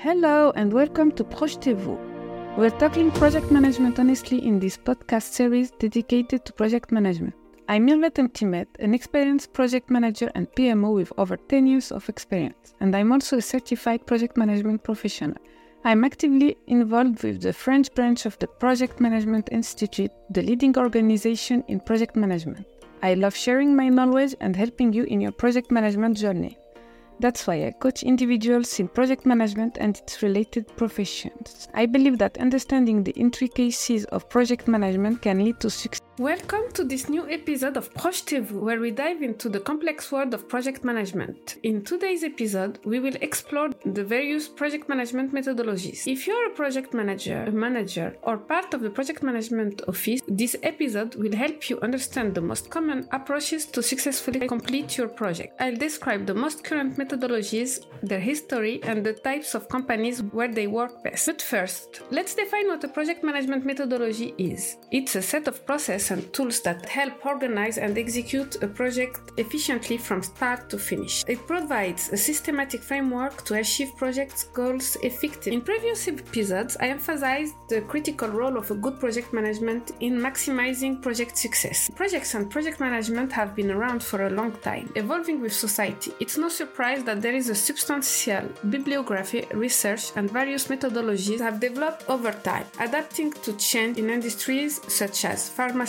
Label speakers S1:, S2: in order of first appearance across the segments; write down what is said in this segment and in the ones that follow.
S1: Hello and welcome to Projetez-vous. We're tackling project management honestly in this podcast series dedicated to project management. I'm Mirvet Mtimet, an experienced project manager and PMO with over 10 years of experience, and I'm also a certified project management professional. I'm actively involved with the French branch of the Project Management Institute, the leading organization in project management. I love sharing my knowledge and helping you in your project management journey. That's why I coach individuals in project management and its related professions. I believe that understanding the intricacies of project management can lead to success.
S2: Welcome to this new episode of Projetez-vous, where we dive into the complex world of project management. In today's episode, we will explore the various project management methodologies. If you're a project manager, a manager, or part of the project management office, this episode will help you understand the most common approaches to successfully complete your project. I'll describe the most current methodologies, their history, and the types of companies where they work best. But first, let's define what a project management methodology is. It's a set of processes and tools that help organize and execute a project efficiently from start to finish. It provides a systematic framework to achieve project goals effectively. In previous episodes, I emphasized the critical role of a good project management in maximizing project success. Projects and project management have been around for a long time, evolving with society. It's no surprise that there is a substantial bibliography, research, and various methodologies have developed over time, adapting to change in industries such as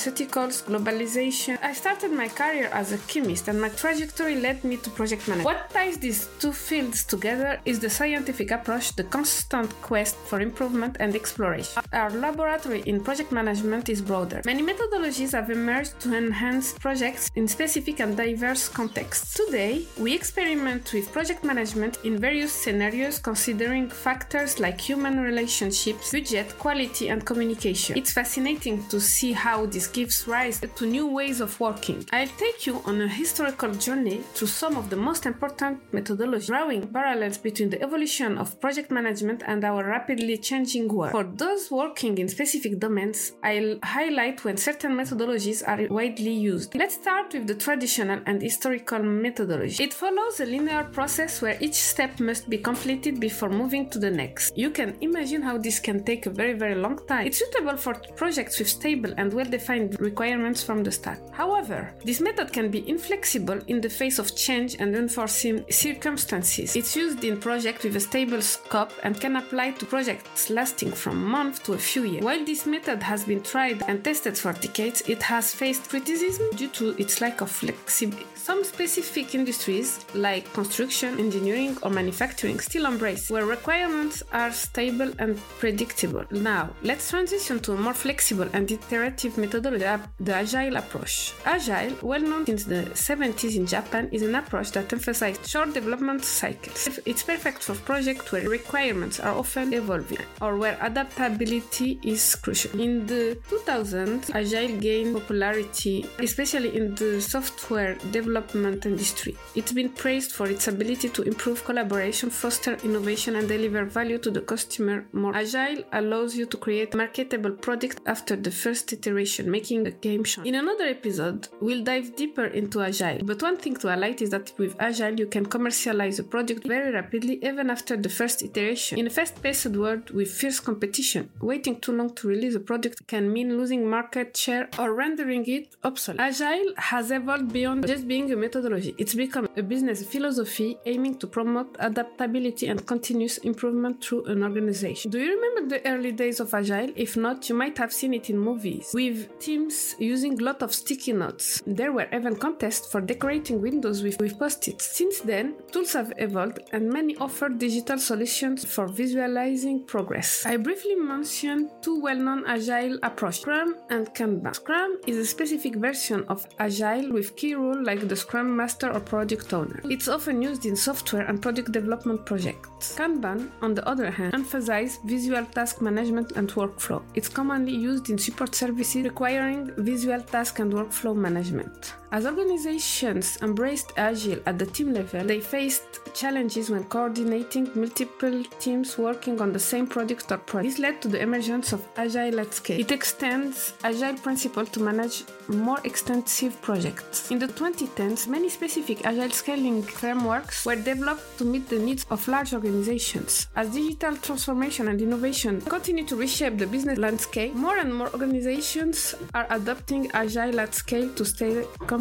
S2: pharmaceuticals, globalization. I started my career as a chemist, and my trajectory led me to project management. What ties these two fields together is the scientific approach, the constant quest for improvement and exploration. Our laboratory in project management is broader. Many methodologies have emerged to enhance projects in specific and diverse contexts. Today, we experiment with project management in various scenarios considering factors like human relationships, budget, quality, and communication. It's fascinating to see how this gives rise to new ways of working. I'll take you on a historical journey through some of the most important methodologies, drawing parallels between the evolution of project management and our rapidly changing world. For those working in specific domains, I'll highlight when certain methodologies are widely used. Let's start with the traditional and historical methodology. It follows a linear process where each step must be completed before moving to the next. You can imagine how this can take a very, very long time. It's suitable for projects with stable and well defined requirements from the start. However, this method can be inflexible in the face of change and unforeseen circumstances. It's used in projects with a stable scope and can apply to projects lasting from months to a few years. While this method has been tried and tested for decades, it has faced criticism due to its lack of flexibility. Some specific industries, like construction, engineering, or manufacturing, still embrace where requirements are stable and predictable. Now, let's transition to a more flexible and iterative methodology, the Agile approach. Agile, well known since the 70s in Japan, is an approach that emphasizes short development cycles. It's perfect for projects where requirements are often evolving or where adaptability is crucial. In the 2000s, Agile gained popularity, especially in the software development industry. It's been praised for its ability to improve collaboration, foster innovation, and deliver value to the customer more. Agile allows you to create marketable product after the first iteration, making a game. In another episode, we'll dive deeper into Agile. But one thing to highlight is that with Agile, you can commercialize a project very rapidly, even after the first iteration. In a fast-paced world with fierce competition, waiting too long to release a project can mean losing market share or rendering it obsolete. Agile has evolved beyond just being a methodology. It's become a business philosophy aiming to promote adaptability and continuous improvement through an organization. Do you remember the early days of Agile? If not, you might have seen it in movies, with teams using a lot of sticky notes. There were even contests for decorating windows with, with post-its. Since then, tools have evolved and many offer digital solutions for visualizing progress. I briefly mentioned two well-known Agile approaches, Scrum and Kanban. Scrum is a specific version of Agile with key roles like the Scrum Master or Project Owner. It's often used in software and product development projects. Kanban, on the other hand, emphasizes visual task management and workflow. It's commonly used in support services requiring visual task and workflow management. As organizations embraced Agile at the team level, they faced challenges when coordinating multiple teams working on the same product or project. This led to the emergence of Agile at scale. It extends Agile principle to manage more extensive projects. In the 2010s, many specific Agile scaling frameworks were developed to meet the needs of large organizations. As digital transformation and innovation continue to reshape the business landscape, more and more organizations are adopting Agile at scale to stay competitive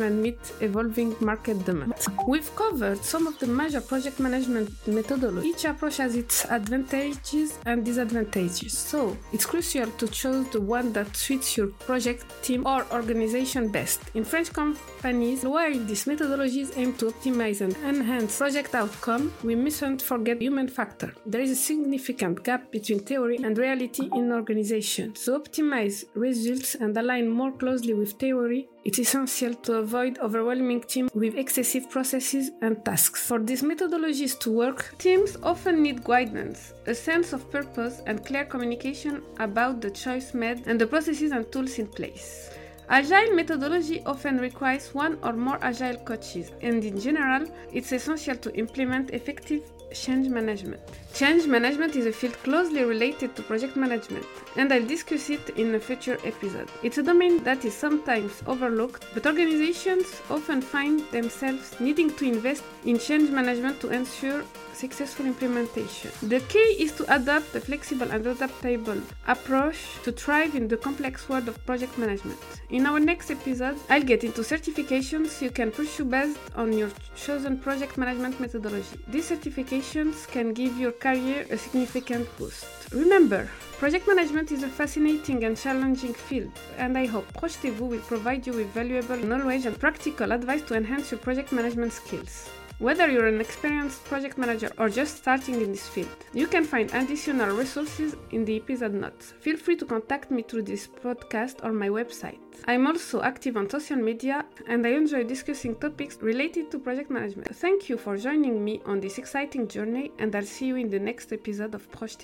S2: and meet evolving market demands. We've covered some of the major project management methodologies. Each approach has its advantages and disadvantages, so it's crucial to choose the one that suits your project, team, or organization best. In French companies, while these methodologies aim to optimize and enhance project outcome, we mustn't forget human factor. There is a significant gap between theory and reality in organizations. To optimize results and align more closely with theory, it's essential to avoid overwhelming teams with excessive processes and tasks. For these methodologies to work, teams often need guidance, a sense of purpose, and clear communication about the choice made and the processes and tools in place. Agile methodology often requires one or more agile coaches, and in general, it's essential to implement effective change management. Change management is a field closely related to project management, and I'll discuss it in a future episode. It's a domain that is sometimes overlooked, but organizations often find themselves needing to invest in change management to ensure successful implementation. The key is to adopt a flexible and adaptable approach to thrive in the complex world of project management. In our next episode, I'll get into certifications you can pursue based on your chosen project management methodology. These certifications can give your career a significant boost. Remember, project management is a fascinating and challenging field, and I hope Projetez-vous will provide you with valuable knowledge and practical advice to enhance your project management skills. Whether you're an experienced project manager or just starting in this field, you can find additional resources in the episode notes. Feel free to contact me through this podcast or my website. I'm also active on social media and I enjoy discussing topics related to project management. Thank you for joining me on this exciting journey, and I'll see you in the next episode of Projetez.